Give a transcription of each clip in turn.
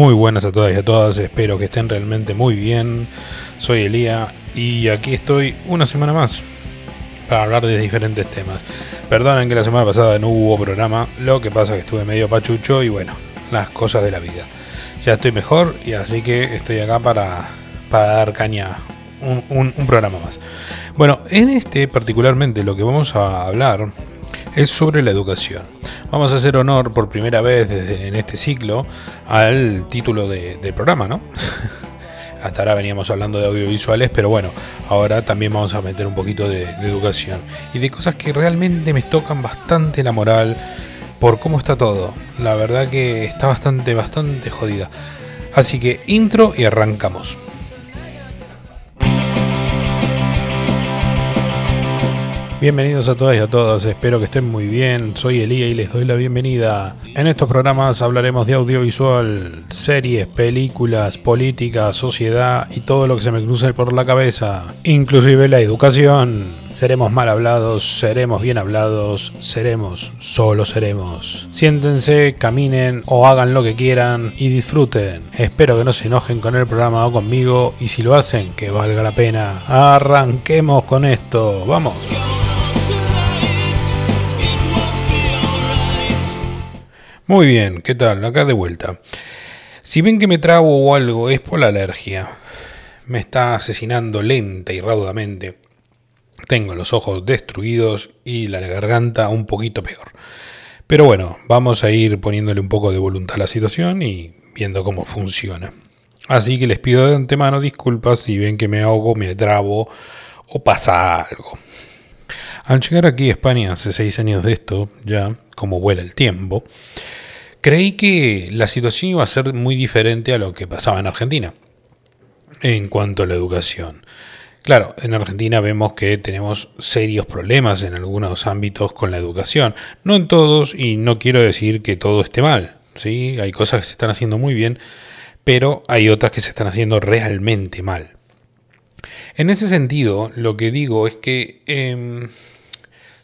Muy buenas a todas y a todas, espero que estén realmente muy bien. Soy Elía y aquí estoy una semana más para hablar de diferentes temas. Perdonen que la semana pasada no hubo programa, lo que pasa es que estuve medio pachucho y bueno, las cosas de la vida. Ya estoy mejor y así que estoy acá para, para dar caña un, un programa más. Bueno, en este particularmente lo que vamos a hablar es sobre la educación. Vamos a hacer honor por primera vez en este ciclo al título del programa, ¿no? Hasta ahora veníamos hablando de audiovisuales, pero bueno, ahora también vamos a meter un poquito de, de educación y de cosas que realmente me tocan bastante la moral por cómo está todo. La verdad que está bastante, bastante jodida. Así que intro y arrancamos. Bienvenidos a todas y a todos, espero que estén muy bien. Soy Elía y les doy la bienvenida. En estos programas hablaremos de audiovisual, series, películas, política, sociedad y todo lo que se me cruce por la cabeza, inclusive la educación. Seremos mal hablados, seremos bien hablados, seremos, solo seremos. Siéntense, caminen o hagan lo que quieran y disfruten. Espero que no se enojen con el programa o conmigo y si lo hacen, que valga la pena. Arranquemos con esto, vamos. Muy bien, ¿qué tal? Acá de vuelta. Si ven que me trago o algo es por la alergia. Me está asesinando lenta y raudamente. Tengo los ojos destruidos y la garganta un poquito peor. Pero bueno, vamos a ir poniéndole un poco de voluntad a la situación y viendo cómo funciona. Así que les pido de antemano disculpas si ven que me ahogo, me trabo o pasa algo. Al llegar aquí a España hace seis años de esto, ya como vuela el tiempo, Creí que la situación iba a ser muy diferente a lo que pasaba en Argentina en cuanto a la educación. Claro, en Argentina vemos que tenemos serios problemas en algunos ámbitos con la educación. No en todos, y no quiero decir que todo esté mal. ¿sí? Hay cosas que se están haciendo muy bien, pero hay otras que se están haciendo realmente mal. En ese sentido, lo que digo es que em,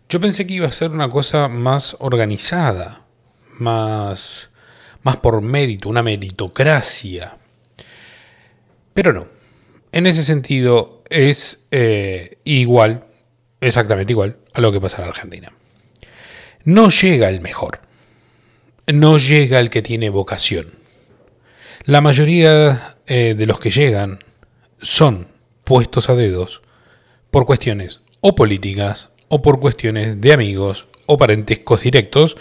yo pensé que iba a ser una cosa más organizada, más, más por mérito, una meritocracia. Pero no. En ese sentido es eh, igual, exactamente igual a lo que pasa en Argentina. No llega el mejor. No llega el que tiene vocación. La mayoría eh, de los que llegan son puestos a dedos por cuestiones o políticas o por cuestiones de amigos o parentescos directos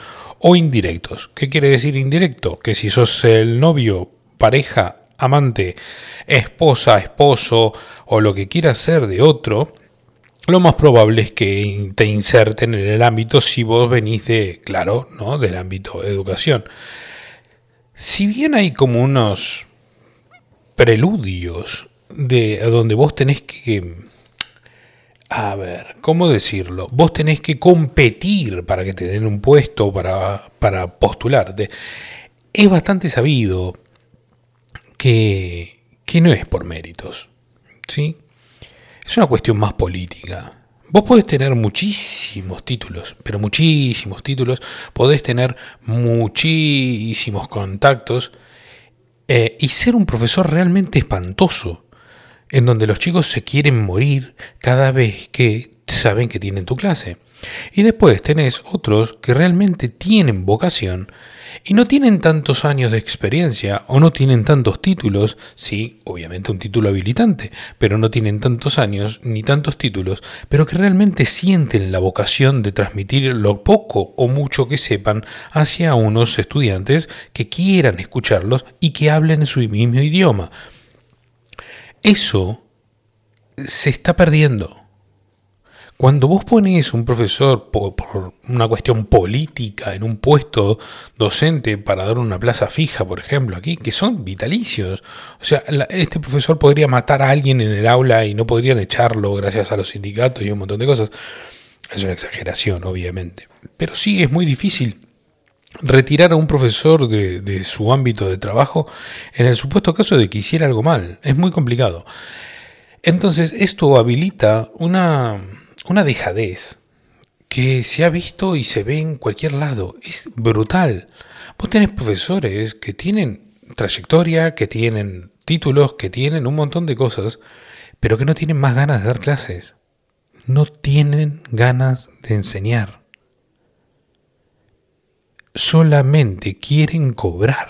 o indirectos. ¿Qué quiere decir indirecto? Que si sos el novio, pareja, amante, esposa, esposo o lo que quiera ser de otro, lo más probable es que te inserten en el ámbito si vos venís de, claro, ¿no? del ámbito de educación. Si bien hay como unos preludios de donde vos tenés que a ver, ¿cómo decirlo? Vos tenés que competir para que te den un puesto, para, para postularte. Es bastante sabido que, que no es por méritos, ¿sí? Es una cuestión más política. Vos podés tener muchísimos títulos, pero muchísimos títulos, podés tener muchísimos contactos eh, y ser un profesor realmente espantoso en donde los chicos se quieren morir cada vez que saben que tienen tu clase. Y después tenés otros que realmente tienen vocación y no tienen tantos años de experiencia o no tienen tantos títulos, sí, obviamente un título habilitante, pero no tienen tantos años ni tantos títulos, pero que realmente sienten la vocación de transmitir lo poco o mucho que sepan hacia unos estudiantes que quieran escucharlos y que hablen en su mismo idioma. Eso se está perdiendo. Cuando vos pones un profesor por, una cuestión política en un puesto docente para dar una plaza fija, por ejemplo, aquí, que son vitalicios. O sea, este profesor podría matar a alguien en el aula y no podrían echarlo gracias a los sindicatos y un montón de cosas. Es una exageración, obviamente. Pero sí es muy difícil retirar a un profesor de, su ámbito de trabajo en el supuesto caso de que hiciera algo mal. Es muy complicado. Entonces esto habilita una, una dejadez que se ha visto y se ve en cualquier lado. Es brutal. Vos tenés profesores que tienen trayectoria, que tienen títulos, que tienen un montón de cosas, pero que no tienen más ganas de dar clases. No tienen ganas de enseñar. Solamente quieren cobrar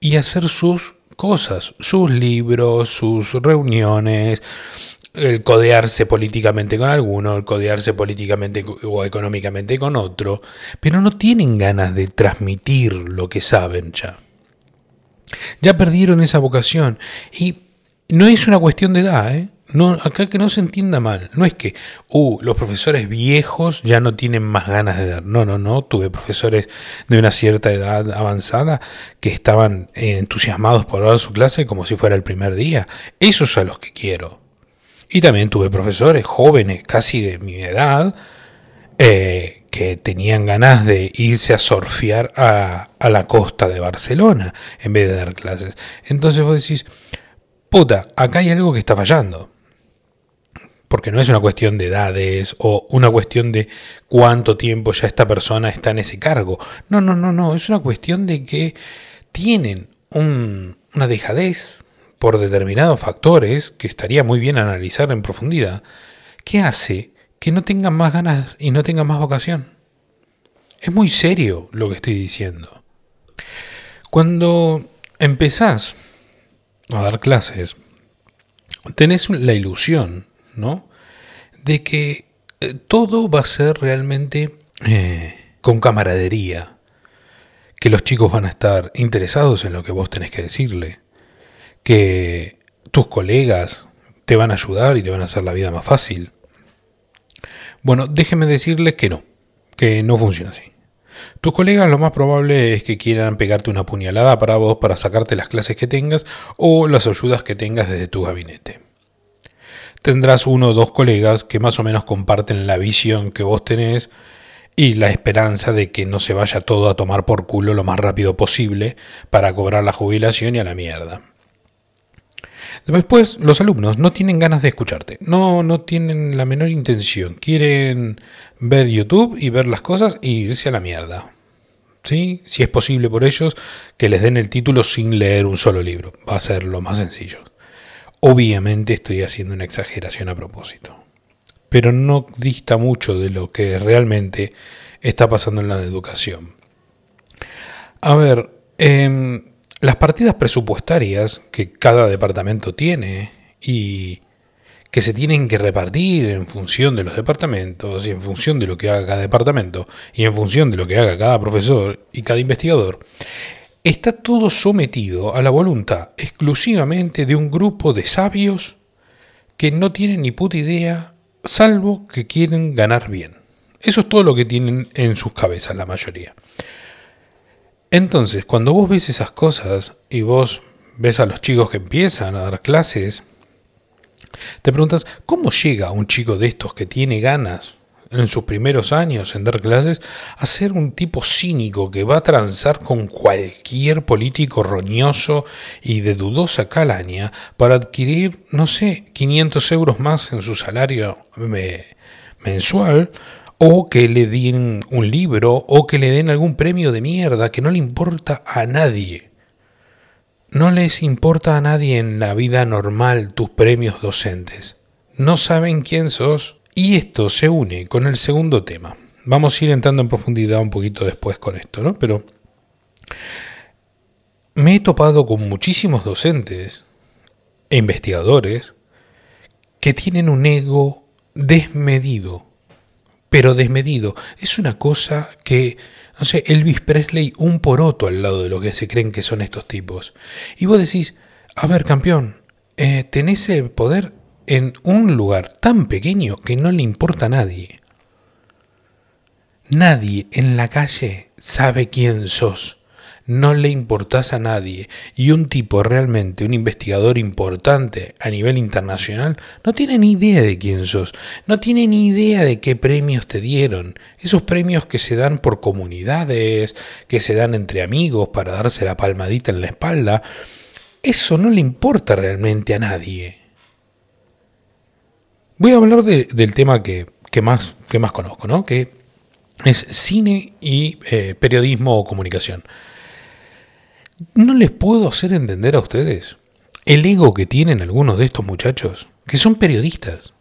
y hacer sus cosas, sus libros, sus reuniones, el codearse políticamente con alguno, el codearse políticamente o económicamente con otro, pero no tienen ganas de transmitir lo que saben ya. Ya perdieron esa vocación y no es una cuestión de edad, ¿eh? No, acá que no se entienda mal, no es que uh, los profesores viejos ya no tienen más ganas de dar. No, no, no. Tuve profesores de una cierta edad avanzada que estaban entusiasmados por dar su clase como si fuera el primer día. Esos a los que quiero. Y también tuve profesores jóvenes, casi de mi edad, eh, que tenían ganas de irse a surfear a, a, la costa de Barcelona en vez de dar clases. Entonces vos decís, puta, acá hay algo que está fallando. Porque no es una cuestión de edades o una cuestión de cuánto tiempo ya esta persona está en ese cargo. No, no, no, no. Es una cuestión de que tienen un, una dejadez por determinados factores que estaría muy bien analizar en profundidad, ¿qué hace que no tengan más ganas y no tengan más vocación? Es muy serio lo que estoy diciendo. Cuando empezás a dar clases, tenés la ilusión, ¿no? De que eh, todo va a ser realmente eh, con camaradería, que los chicos van a estar interesados en lo que vos tenés que decirle, que tus colegas te van a ayudar y te van a hacer la vida más fácil. Bueno, déjeme decirles que no, que no funciona así. Tus colegas lo más probable es que quieran pegarte una puñalada para vos para sacarte las clases que tengas o las ayudas que tengas desde tu gabinete. Tendrás uno o dos colegas que más o menos comparten la visión que vos tenés y la esperanza de que no se vaya todo a tomar por culo lo más rápido posible para cobrar la jubilación y a la mierda. Después, los alumnos no tienen ganas de escucharte, no, no tienen la menor intención, quieren ver YouTube y ver las cosas y irse a la mierda. ¿Sí? Si es posible por ellos, que les den el título sin leer un solo libro, va a ser lo más sencillo. Obviamente estoy haciendo una exageración a propósito, pero no dista mucho de lo que realmente está pasando en la educación. A ver, eh, las partidas presupuestarias que cada departamento tiene y que se tienen que repartir en función de los departamentos y en función de lo que haga cada departamento y en función de lo que haga cada profesor y cada investigador, está todo sometido a la voluntad exclusivamente de un grupo de sabios que no tienen ni puta idea, salvo que quieren ganar bien. Eso es todo lo que tienen en sus cabezas la mayoría. Entonces, cuando vos ves esas cosas y vos ves a los chicos que empiezan a dar clases, te preguntas, ¿cómo llega un chico de estos que tiene ganas en sus primeros años en dar clases a ser un tipo cínico que va a transar con cualquier político roñoso y de dudosa calaña para adquirir, no sé, 500 euros más en su salario mensual o que le den un libro, o que le den algún premio de mierda que no le importa a nadie. No les importa a nadie en la vida normal tus premios docentes. No saben quién sos. Y esto se une con el segundo tema. Vamos a ir entrando en profundidad un poquito después con esto, ¿no? Pero me he topado con muchísimos docentes e investigadores que tienen un ego desmedido pero desmedido. Es una cosa que, no sé, Elvis Presley un poroto al lado de lo que se creen que son estos tipos. Y vos decís, a ver, campeón, eh, tenés el poder en un lugar tan pequeño que no le importa a nadie. Nadie en la calle sabe quién sos. No le importás a nadie. Y un tipo realmente, un investigador importante a nivel internacional, no tiene ni idea de quién sos, no tiene ni idea de qué premios te dieron, esos premios que se dan por comunidades, que se dan entre amigos para darse la palmadita en la espalda, eso no le importa realmente a nadie. Voy a hablar del tema que, más, que más conozco, ¿no? que es cine y eh, periodismo o comunicación. ¿No les puedo hacer entender a ustedes el ego que tienen algunos de estos muchachos, que son periodistas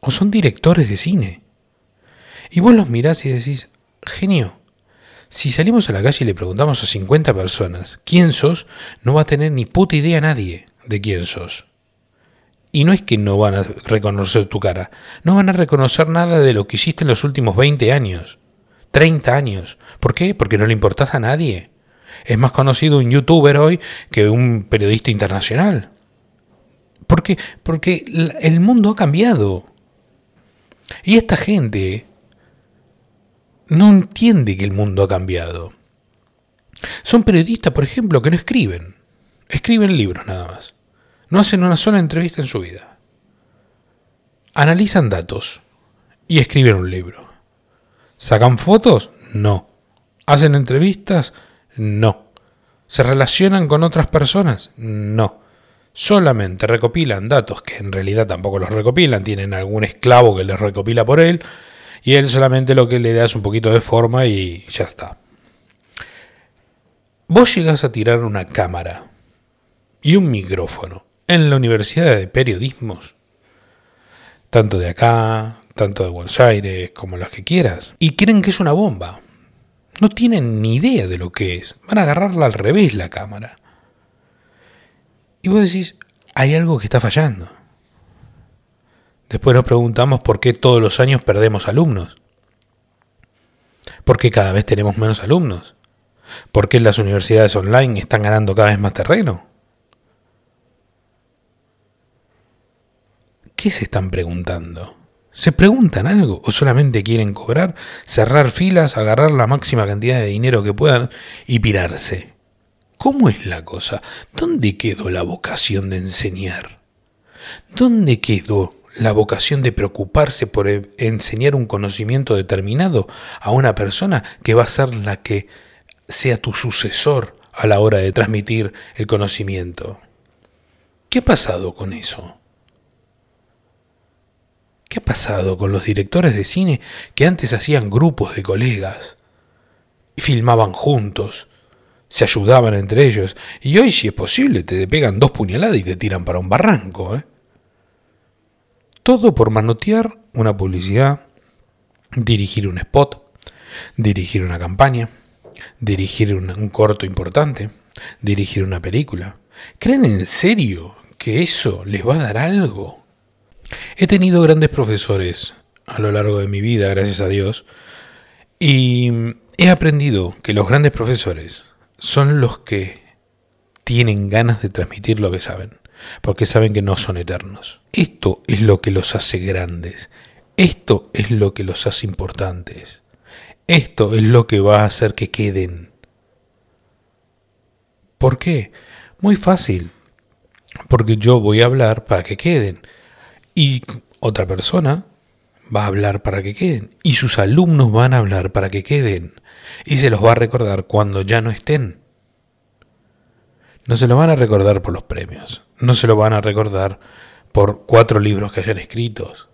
o son directores de cine? Y vos los mirás y decís, genio, si salimos a la calle y le preguntamos a 50 personas quién sos, no va a tener ni puta idea nadie de quién sos. Y no es que no van a reconocer tu cara, no van a reconocer nada de lo que hiciste en los últimos 20 años, 30 años. ¿Por qué? Porque no le importás a nadie. Es más conocido un youtuber hoy que un periodista internacional. ¿Por qué? Porque el mundo ha cambiado. Y esta gente no entiende que el mundo ha cambiado. Son periodistas, por ejemplo, que no escriben. Escriben libros nada más. No hacen una sola entrevista en su vida. Analizan datos y escriben un libro. ¿Sacan fotos? No. ¿Hacen entrevistas? No. ¿Se relacionan con otras personas? No. Solamente recopilan datos que en realidad tampoco los recopilan, tienen algún esclavo que les recopila por él y él solamente lo que le da es un poquito de forma y ya está. Vos llegas a tirar una cámara y un micrófono en la Universidad de Periodismos, tanto de acá, tanto de Buenos Aires, como las que quieras, y creen que es una bomba. No tienen ni idea de lo que es. Van a agarrarla al revés la cámara. Y vos decís, hay algo que está fallando. Después nos preguntamos por qué todos los años perdemos alumnos. ¿Por qué cada vez tenemos menos alumnos? ¿Por qué las universidades online están ganando cada vez más terreno? ¿Qué se están preguntando? ¿Se preguntan algo o solamente quieren cobrar, cerrar filas, agarrar la máxima cantidad de dinero que puedan y pirarse? ¿Cómo es la cosa? ¿Dónde quedó la vocación de enseñar? ¿Dónde quedó la vocación de preocuparse por e-, enseñar un conocimiento determinado a una persona que va a ser la que sea tu sucesor a la hora de transmitir el conocimiento? ¿Qué ha pasado con eso? ¿Qué ha pasado con los directores de cine que antes hacían grupos de colegas? Y filmaban juntos, se ayudaban entre ellos, y hoy si es posible te pegan dos puñaladas y te tiran para un barranco. ¿eh? Todo por manotear una publicidad, dirigir un spot, dirigir una campaña, dirigir un, un corto importante, dirigir una película. ¿Creen en serio que eso les va a dar algo? He tenido grandes profesores a lo largo de mi vida, gracias a Dios, y he aprendido que los grandes profesores son los que tienen ganas de transmitir lo que saben, porque saben que no son eternos. Esto es lo que los hace grandes, esto es lo que los hace importantes, esto es lo que va a hacer que queden. ¿Por qué? Muy fácil, porque yo voy a hablar para que queden. Y otra persona va a hablar para que queden. Y sus alumnos van a hablar para que queden. Y se los va a recordar cuando ya no estén. No se lo van a recordar por los premios. No se lo van a recordar por cuatro libros que hayan escritos.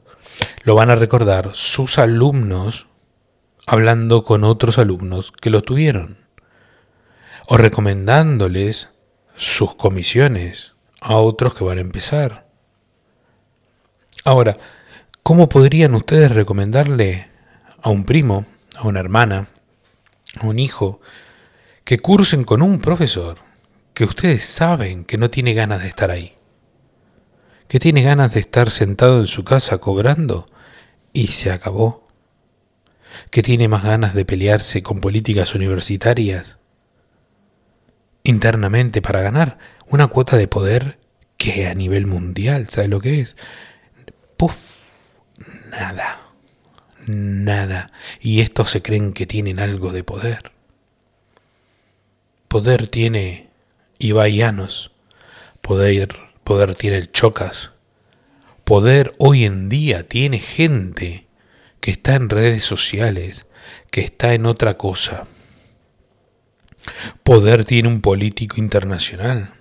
Lo van a recordar sus alumnos hablando con otros alumnos que lo tuvieron. O recomendándoles sus comisiones a otros que van a empezar Ahora, ¿cómo podrían ustedes recomendarle a un primo, a una hermana, a un hijo, que cursen con un profesor que ustedes saben que no tiene ganas de estar ahí? Que tiene ganas de estar sentado en su casa cobrando y se acabó. Que tiene más ganas de pelearse con políticas universitarias internamente para ganar una cuota de poder que a nivel mundial, ¿sabe lo que es? Puf, nada, nada. Y estos se creen que tienen algo de poder. Poder tiene Ibai poder, poder tiene el Chocas, poder hoy en día tiene gente que está en redes sociales, que está en otra cosa. Poder tiene un político internacional,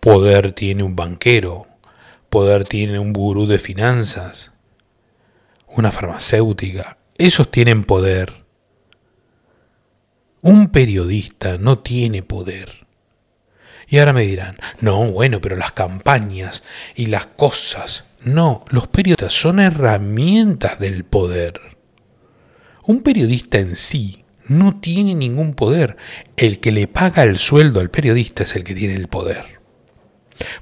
poder tiene un banquero, Poder tiene un gurú de finanzas, una farmacéutica. Esos tienen poder. Un periodista no tiene poder. Y ahora me dirán, no, bueno, pero las campañas y las cosas. No, los periodistas son herramientas del poder. Un periodista en sí no tiene ningún poder. El que le paga el sueldo al periodista es el que tiene el poder.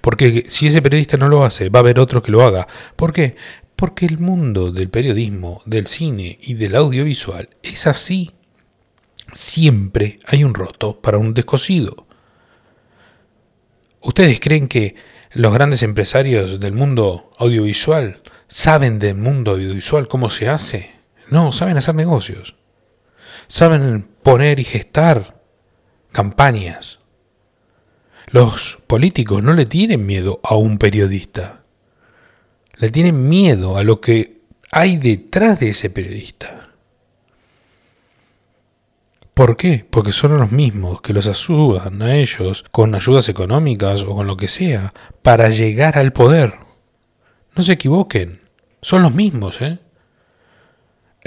Porque si ese periodista no lo hace, va a haber otro que lo haga. ¿Por qué? Porque el mundo del periodismo, del cine y del audiovisual es así. Siempre hay un roto para un descosido. ¿Ustedes creen que los grandes empresarios del mundo audiovisual saben del mundo audiovisual cómo se hace? No, saben hacer negocios. Saben poner y gestar campañas. Los políticos no le tienen miedo a un periodista. Le tienen miedo a lo que hay detrás de ese periodista. ¿Por qué? Porque son los mismos que los ayudan a ellos con ayudas económicas o con lo que sea para llegar al poder. No se equivoquen, son los mismos, ¿eh?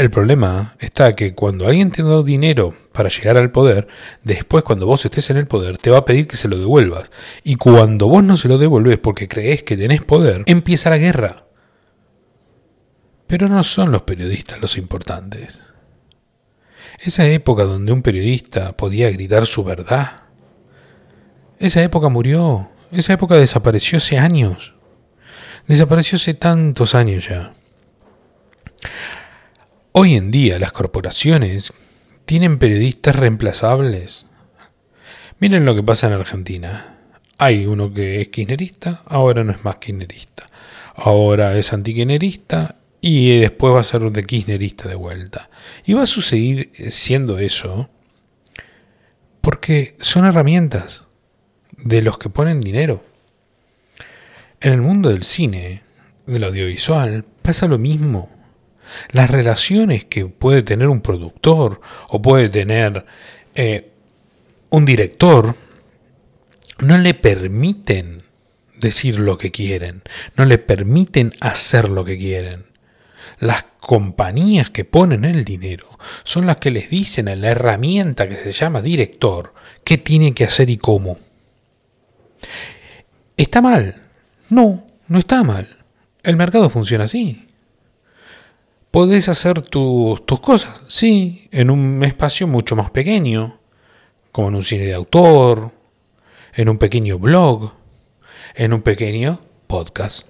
El problema está que cuando alguien te da dinero para llegar al poder, después cuando vos estés en el poder te va a pedir que se lo devuelvas. Y cuando vos no se lo devuelves porque crees que tenés poder, empieza la guerra. Pero no son los periodistas los importantes. Esa época donde un periodista podía gritar su verdad. Esa época murió. Esa época desapareció hace años. Desapareció hace tantos años ya. Hoy en día las corporaciones tienen periodistas reemplazables. Miren lo que pasa en Argentina. Hay uno que es kirchnerista, ahora no es más kirchnerista. Ahora es antikirchnerista y después va a ser de kirchnerista de vuelta. Y va a suceder siendo eso porque son herramientas de los que ponen dinero. En el mundo del cine, del audiovisual, pasa lo mismo. Las relaciones que puede tener un productor o puede tener eh, un director no le permiten decir lo que quieren, no le permiten hacer lo que quieren. Las compañías que ponen el dinero son las que les dicen a la herramienta que se llama director qué tiene que hacer y cómo. ¿Está mal? No, no está mal. El mercado funciona así. ¿Podés hacer tus cosas? Sí, en un espacio mucho más pequeño, como en un cine de autor, en un pequeño blog, en un pequeño podcast,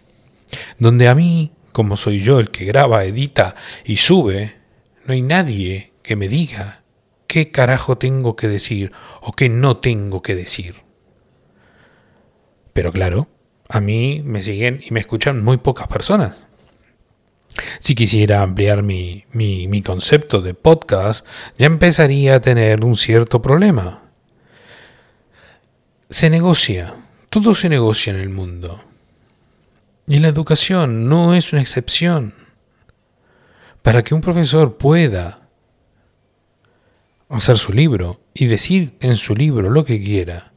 donde a mí como soy yo el que graba, edita y sube, no hay nadie que me diga qué carajo tengo que decir o qué no tengo que decir. Pero claro, a mí me siguen y me escuchan muy pocas personas. Si quisiera ampliar mi, mi, concepto de podcast, ya empezaría a tener un cierto problema. Se negocia, todo se negocia en el mundo. Y la educación no es una excepción. Para que un profesor pueda hacer su libro y decir en su libro lo que quiera,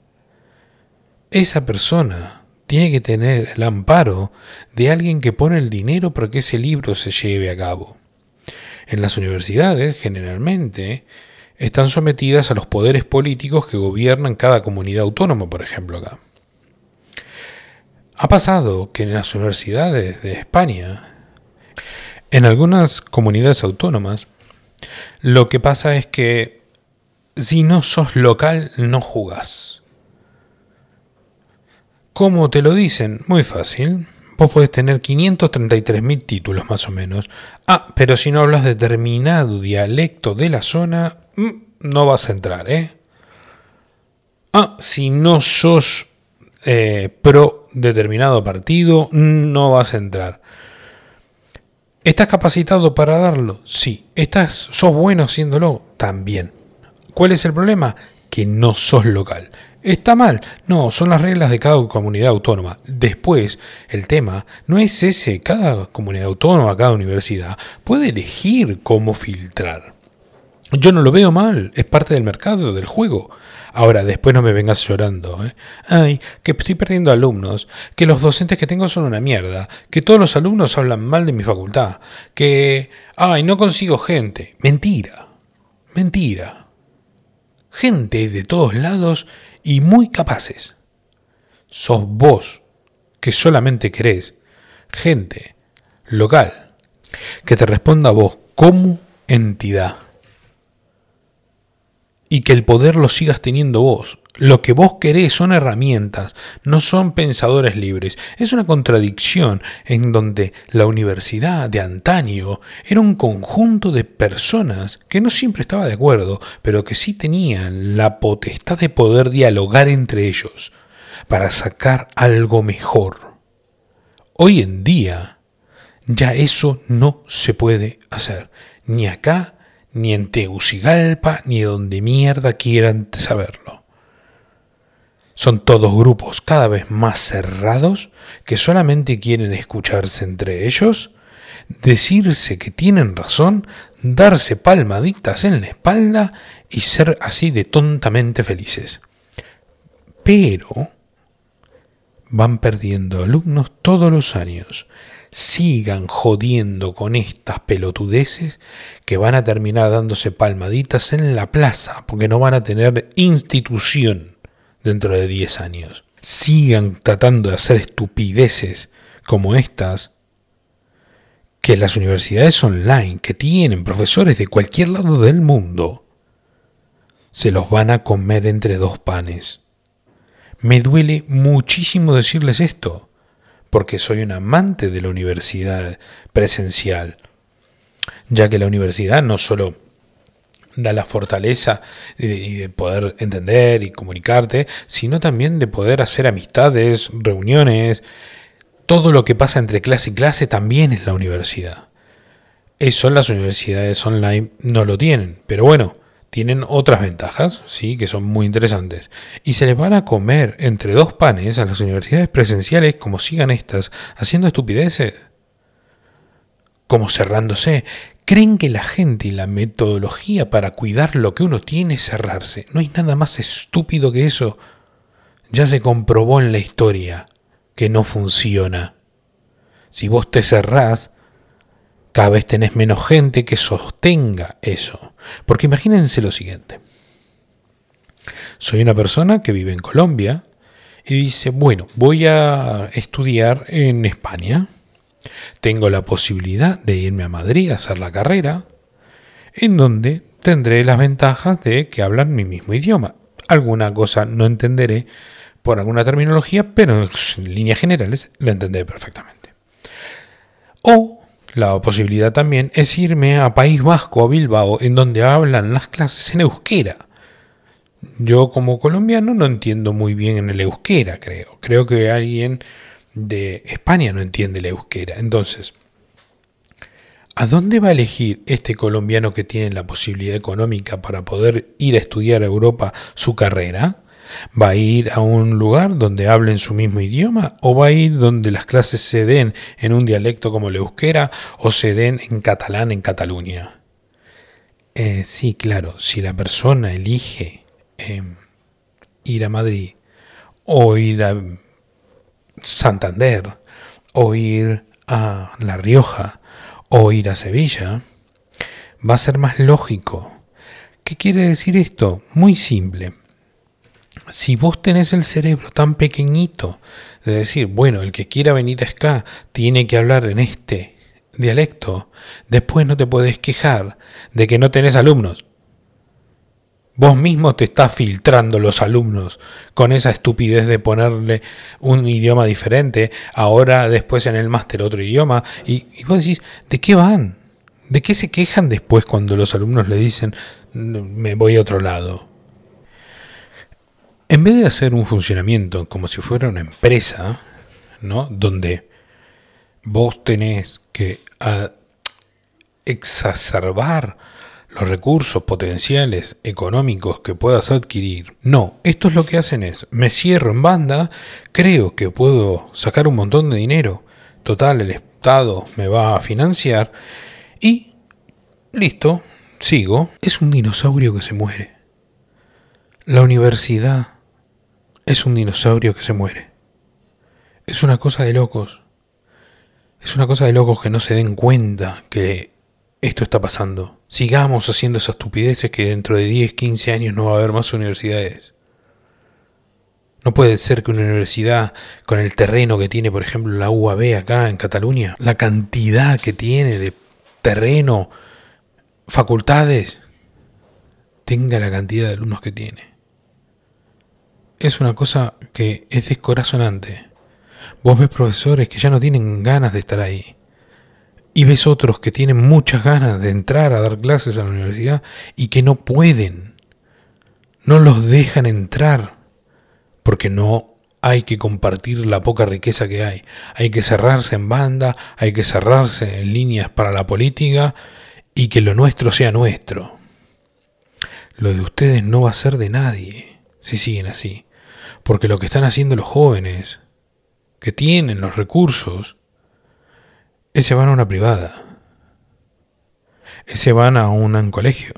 esa persona tiene que tener el amparo de alguien que pone el dinero para que ese libro se lleve a cabo. En las universidades, generalmente, están sometidas a los poderes políticos que gobiernan cada comunidad autónoma, por ejemplo, acá. Ha pasado que en las universidades de España, en algunas comunidades autónomas, lo que pasa es que si no sos local, no jugás. ¿Cómo te lo dicen? Muy fácil. Vos podés tener 533.000 títulos más o menos. Ah, pero si no hablas determinado dialecto de la zona, mm, no vas a entrar, ¿eh? Ah, si no sos eh, pro determinado partido, no vas a entrar. ¿Estás capacitado para darlo? Sí. ¿Estás, ¿Sos bueno haciéndolo? También. ¿Cuál es el problema? Que no sos local. ¿Está mal? No, son las reglas de cada comunidad autónoma. Después, el tema no es ese. Cada comunidad autónoma, cada universidad puede elegir cómo filtrar. Yo no lo veo mal, es parte del mercado, del juego. Ahora, después no me vengas llorando. ¿eh? Ay, que estoy perdiendo alumnos, que los docentes que tengo son una mierda, que todos los alumnos hablan mal de mi facultad, que... Ay, no consigo gente. Mentira. Mentira. gente de todos lados y muy capaces. Sos vos que solamente querés gente local que te responda a vos como entidad y que el poder lo sigas teniendo vos. Lo que vos querés son herramientas, no son pensadores libres. Es una contradicción en donde la universidad de antaño era un conjunto de personas que no siempre estaba de acuerdo, pero que sí tenían la potestad de poder dialogar entre ellos para sacar algo mejor. Hoy en día ya eso no se puede hacer, ni acá ni en Tegucigalpa, ni donde mierda quieran saberlo. Son todos grupos cada vez más cerrados que solamente quieren escucharse entre ellos, decirse que tienen razón, darse palmaditas en la espalda y ser así de tontamente felices. Pero van perdiendo alumnos todos los años sigan jodiendo con estas pelotudeces que van a terminar dándose palmaditas en la plaza porque no van a tener institución dentro de 10 años. Sigan tratando de hacer estupideces como estas que las universidades online que tienen profesores de cualquier lado del mundo se los van a comer entre dos panes. Me duele muchísimo decirles esto porque soy un amante de la universidad presencial, ya que la universidad no solo da la fortaleza y de poder entender y comunicarte, sino también de poder hacer amistades, reuniones, todo lo que pasa entre clase y clase también es la universidad. Eso las universidades online no lo tienen, pero bueno, tienen otras ventajas, sí, que son muy interesantes. Y se les van a comer entre dos panes a las universidades presenciales como sigan estas haciendo estupideces. Como cerrándose. Creen que la gente y la metodología para cuidar lo que uno tiene es cerrarse. No hay nada más estúpido que eso. Ya se comprobó en la historia que no funciona. Si vos te cerrás, cada vez tenés menos gente que sostenga eso. Porque imagínense lo siguiente. Soy una persona que vive en Colombia y dice, bueno, voy a estudiar en España. Tengo la posibilidad de irme a Madrid a hacer la carrera, en donde tendré las ventajas de que hablan mi mismo idioma. Alguna cosa no entenderé por alguna terminología, pero en líneas generales la entenderé perfectamente. O la posibilidad también es irme a País Vasco, a Bilbao, en donde hablan las clases en euskera. Yo como colombiano no entiendo muy bien en el euskera, creo. Creo que alguien de España no entiende el euskera. Entonces, ¿a dónde va a elegir este colombiano que tiene la posibilidad económica para poder ir a estudiar a Europa su carrera? ¿Va a ir a un lugar donde hablen su mismo idioma? ¿O va a ir donde las clases se den en un dialecto como el euskera o se den en catalán en Cataluña? Eh, sí, claro, si la persona elige em, ir a Madrid o ir a Santander o ir a La Rioja o ir a Sevilla, va a ser más lógico. ¿Qué quiere decir esto? Muy simple si vos tenés el cerebro tan pequeñito de decir, bueno, el que quiera venir acá tiene que hablar en este dialecto, después no te podés quejar de que no tenés alumnos. Vos mismo te estás filtrando los alumnos con esa estupidez de ponerle un idioma diferente, ahora después en el máster otro idioma, y, vos decís, ¿de qué van? ¿De qué se quejan después cuando los alumnos le dicen, me voy a otro lado? En vez de hacer un funcionamiento como si fuera una empresa, ¿no? Donde vos tenés que ah, exacerbar los recursos potenciales económicos que puedas adquirir. No, esto es lo que hacen es, me cierro en banda, creo que puedo sacar un montón de dinero, total, el Estado me va a financiar y listo, sigo. Es un dinosaurio que se muere. La universidad es un dinosaurio que se muere. Es una cosa de locos. Es una cosa de locos que no se den cuenta que esto está pasando. Sigamos haciendo esas estupideces que dentro de 10, 15 años no va a haber más universidades. No puede ser que una universidad con el terreno que tiene, por ejemplo, la UAB acá en Cataluña, la cantidad que tiene de terreno, facultades, tenga la cantidad de alumnos que tiene. Es una cosa que es descorazonante. Vos ves profesores que ya no tienen ganas de estar ahí. Y ves otros que tienen muchas ganas de entrar a dar clases a la universidad y que no pueden. No los dejan entrar porque no hay que compartir la poca riqueza que hay. Hay que cerrarse en banda, hay que cerrarse en líneas para la política y que lo nuestro sea nuestro. Lo de ustedes no va a ser de nadie si siguen así. Porque lo que están haciendo los jóvenes, que tienen los recursos, es se van a una privada. Ese van a un colegio.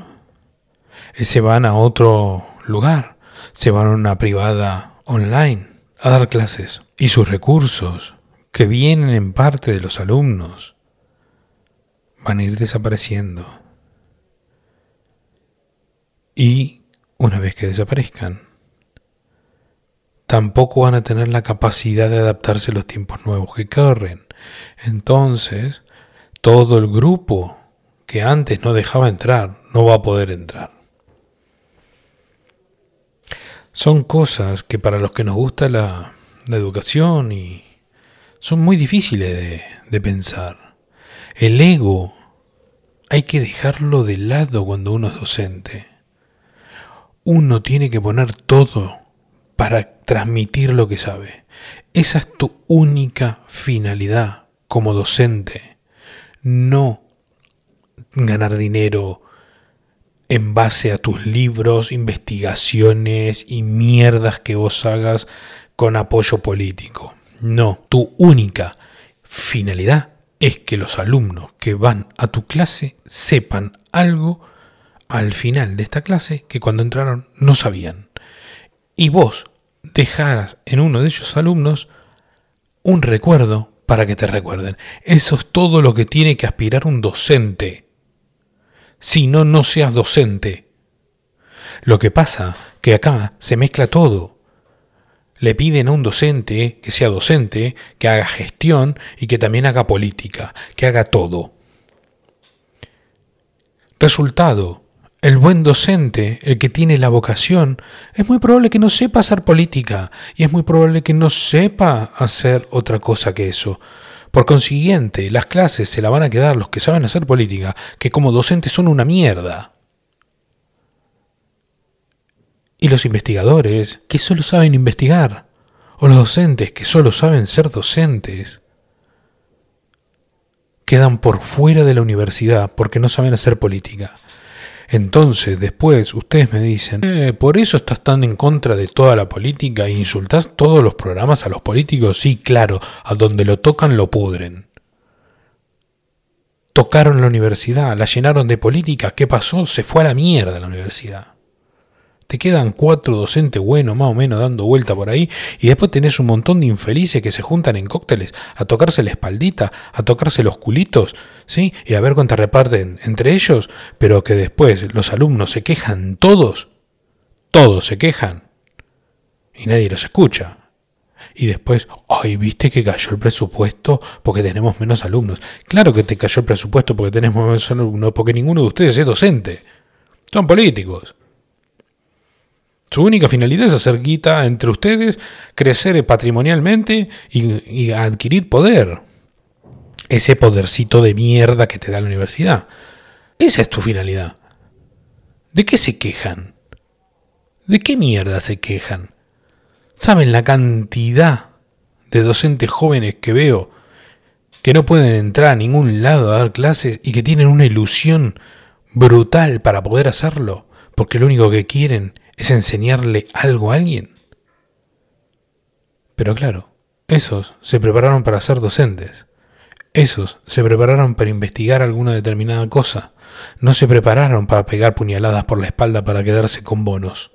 Ese van a otro lugar. Se van a una privada online a dar clases y sus recursos, que vienen en parte de los alumnos, van a ir desapareciendo. Y una vez que desaparezcan, tampoco van a tener la capacidad de adaptarse a los tiempos nuevos que corren. Entonces, todo el grupo que antes no dejaba entrar no va a poder entrar. son cosas que para los que nos gusta la, educación y son muy difíciles de, de pensar. El ego hay que dejarlo de lado cuando uno es docente. Uno tiene que poner todo para transmitir lo que sabe. Esa es tu única finalidad como docente. No ganar dinero, en base a tus libros, investigaciones y mierdas que vos hagas con apoyo político. No, tu única finalidad es que los alumnos que van a tu clase sepan algo al final de esta clase que cuando entraron no sabían. Y vos dejaras en uno de esos alumnos un recuerdo para que te recuerden. Eso es todo lo que tiene que aspirar un docente si no, no seas docente. Lo que pasa que acá se mezcla todo. Le piden a un docente que sea docente, que haga gestión y que también haga política, que haga todo. Resultado, el buen docente, el que tiene la vocación, es muy probable que no sepa hacer política y es muy probable que no sepa hacer otra cosa que eso. Por consiguiente, las clases se la van a quedar los que saben hacer política, que como docentes son una mierda. Y los investigadores, que solo saben investigar, o los docentes, que solo saben ser docentes, quedan por fuera de la universidad porque no saben hacer política. Entonces, después, ustedes me dicen, eh, ¿por eso estás tan en contra de toda la política e insultás todos los programas a los políticos? Sí, claro, a donde lo tocan lo pudren. Tocaron la universidad, la llenaron de política, ¿qué pasó? Se fue a la mierda la universidad. Te quedan cuatro docentes buenos, más o menos, dando vuelta por ahí, y después tenés un montón de infelices que se juntan en cócteles a tocarse la espaldita, a tocarse los culitos, ¿sí? Y a ver cuánta reparten entre ellos, pero que después los alumnos se quejan todos, todos se quejan, y nadie los escucha. Y después, ay, viste que cayó el presupuesto porque tenemos menos alumnos. Claro que te cayó el presupuesto porque tenemos menos alumnos, porque ninguno de ustedes es docente. Son políticos. Su única finalidad es hacer guita entre ustedes, crecer patrimonialmente y, adquirir poder. Ese podercito de mierda que te da la universidad. Esa es tu finalidad. ¿De qué se quejan? ¿De qué mierda se quejan? ¿Saben la cantidad de docentes jóvenes que veo que no pueden entrar a ningún lado a dar clases y que tienen una ilusión brutal para poder hacerlo? Porque lo único que quieren es enseñarle algo a alguien. Pero claro, esos se prepararon para ser docentes. Esos se prepararon para investigar alguna determinada cosa. No se prepararon para pegar puñaladas por la espalda para quedarse con bonos.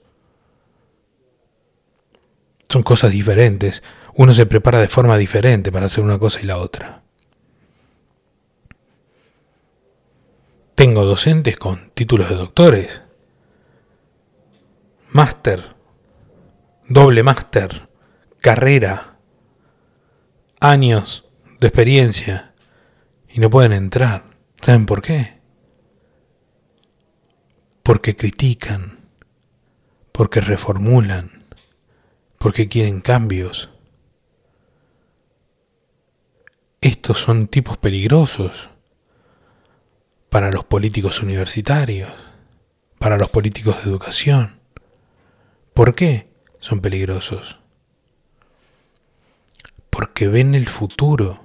Son cosas diferentes. Uno se prepara de forma diferente para hacer una cosa y la otra. Tengo docentes con títulos de doctores, máster, doble máster, carrera, años de experiencia y no pueden entrar. ¿Saben por qué? Porque critican, porque reformulan, porque quieren cambios. Estos son tipos peligrosos para los políticos universitarios, para los políticos de educación. ¿Por qué son peligrosos? Porque ven el futuro.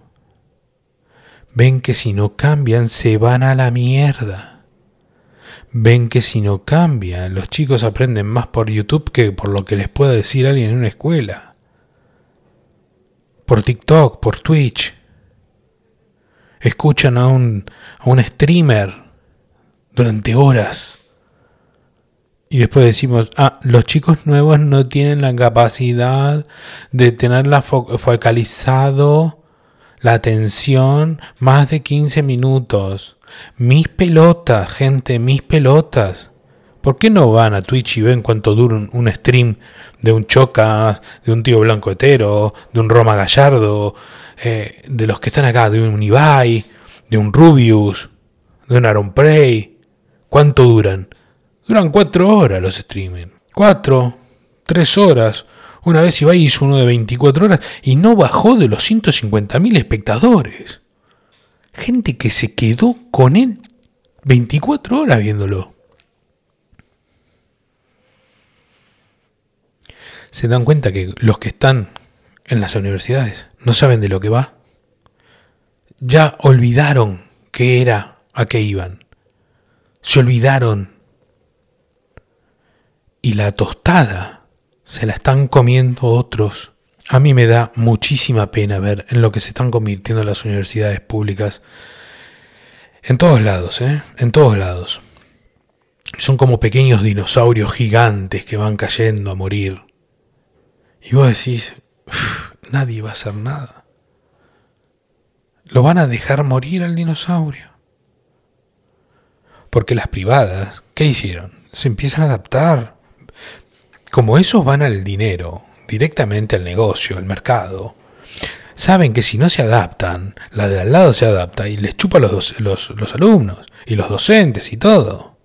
Ven que si no cambian se van a la mierda. Ven que si no cambian los chicos aprenden más por YouTube que por lo que les pueda decir alguien en una escuela. Por TikTok, por Twitch. Escuchan a un, a un streamer durante horas y después decimos, ah, los chicos nuevos no tienen la capacidad de tenerla focalizado la atención más de 15 minutos. Mis pelotas, gente, mis pelotas. ¿Por qué no van a Twitch y ven cuánto dura un, stream de un Chocas, de un tío blanco hetero, de un Roma Gallardo, eh, de los que están acá, de un Ibai, de un Rubius, de un Aaron Prey? ¿Cuánto duran? Duran cuatro horas los streaming. Cuatro, tres horas. Una vez iba y hizo uno de 24 horas y no bajó de los 150.000 espectadores. Gente que se quedó con él 24 horas viéndolo. Se dan cuenta que los que están en las universidades no saben de lo que va. Ya olvidaron qué era, a qué iban. Se olvidaron y la tostada se la están comiendo otros. A mí me da muchísima pena ver en lo que se están convirtiendo las universidades públicas. En todos lados, ¿eh? En todos lados. Son como pequeños dinosaurios gigantes que van cayendo a morir. Y vos decís, nadie va a hacer nada. Lo van a dejar morir al dinosaurio. Porque las privadas, ¿qué hicieron? Se empiezan a adaptar como esos van al dinero, directamente al negocio, al mercado, saben que si no se adaptan, la de al lado se adapta y les chupa los, los, alumnos y los docentes y todo.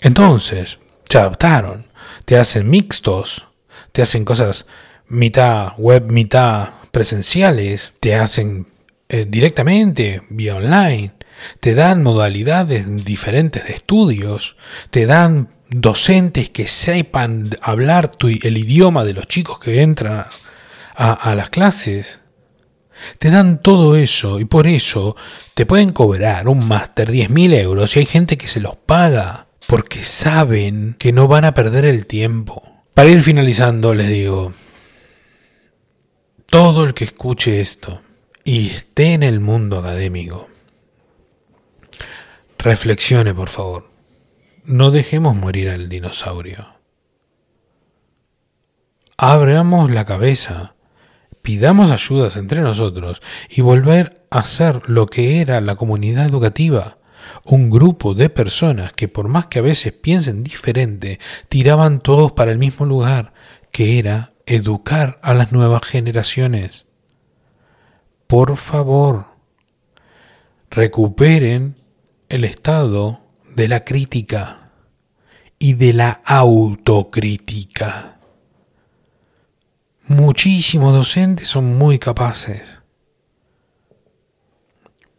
Entonces, se adaptaron, te hacen mixtos, te hacen cosas mitad web, mitad presenciales, te hacen eh, directamente vía online, te dan modalidades diferentes de estudios, te dan docentes que sepan hablar el idioma de los chicos que entran a, las clases. Te dan todo eso y por eso te pueden cobrar un máster 10.000 euros y hay gente que se los paga porque saben que no van a perder el tiempo. Para ir finalizando les digo, todo el que escuche esto y esté en el mundo académico, reflexione por favor. No dejemos morir al dinosaurio. Abramos la cabeza, pidamos ayudas entre nosotros y volver a ser lo que era la comunidad educativa, un grupo de personas que por más que a veces piensen diferente, tiraban todos para el mismo lugar, que era educar a las nuevas generaciones. Por favor, recuperen el estado de la crítica y de la autocrítica. Muchísimos docentes son muy capaces.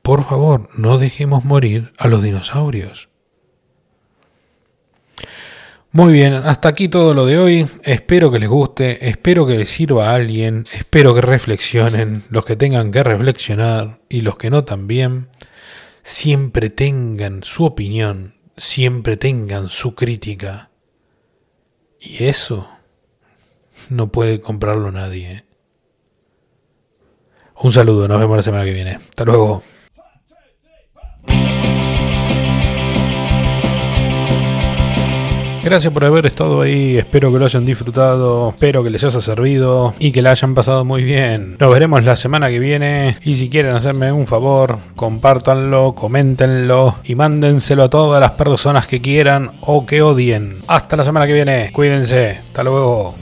Por favor, no dejemos morir a los dinosaurios. Muy bien, hasta aquí todo lo de hoy. Espero que les guste, espero que les sirva a alguien, espero que reflexionen, los que tengan que reflexionar y los que no también siempre tengan su opinión, siempre tengan su crítica. Y eso no puede comprarlo nadie. ¿eh? Un saludo, nos vemos la semana que viene. Hasta luego. Gracias por haber estado ahí, espero que lo hayan disfrutado, espero que les haya servido y que la hayan pasado muy bien. Nos veremos la semana que viene y si quieren hacerme un favor, compártanlo, coméntenlo y mándenselo a todas las personas que quieran o que odien. Hasta la semana que viene, cuídense, hasta luego.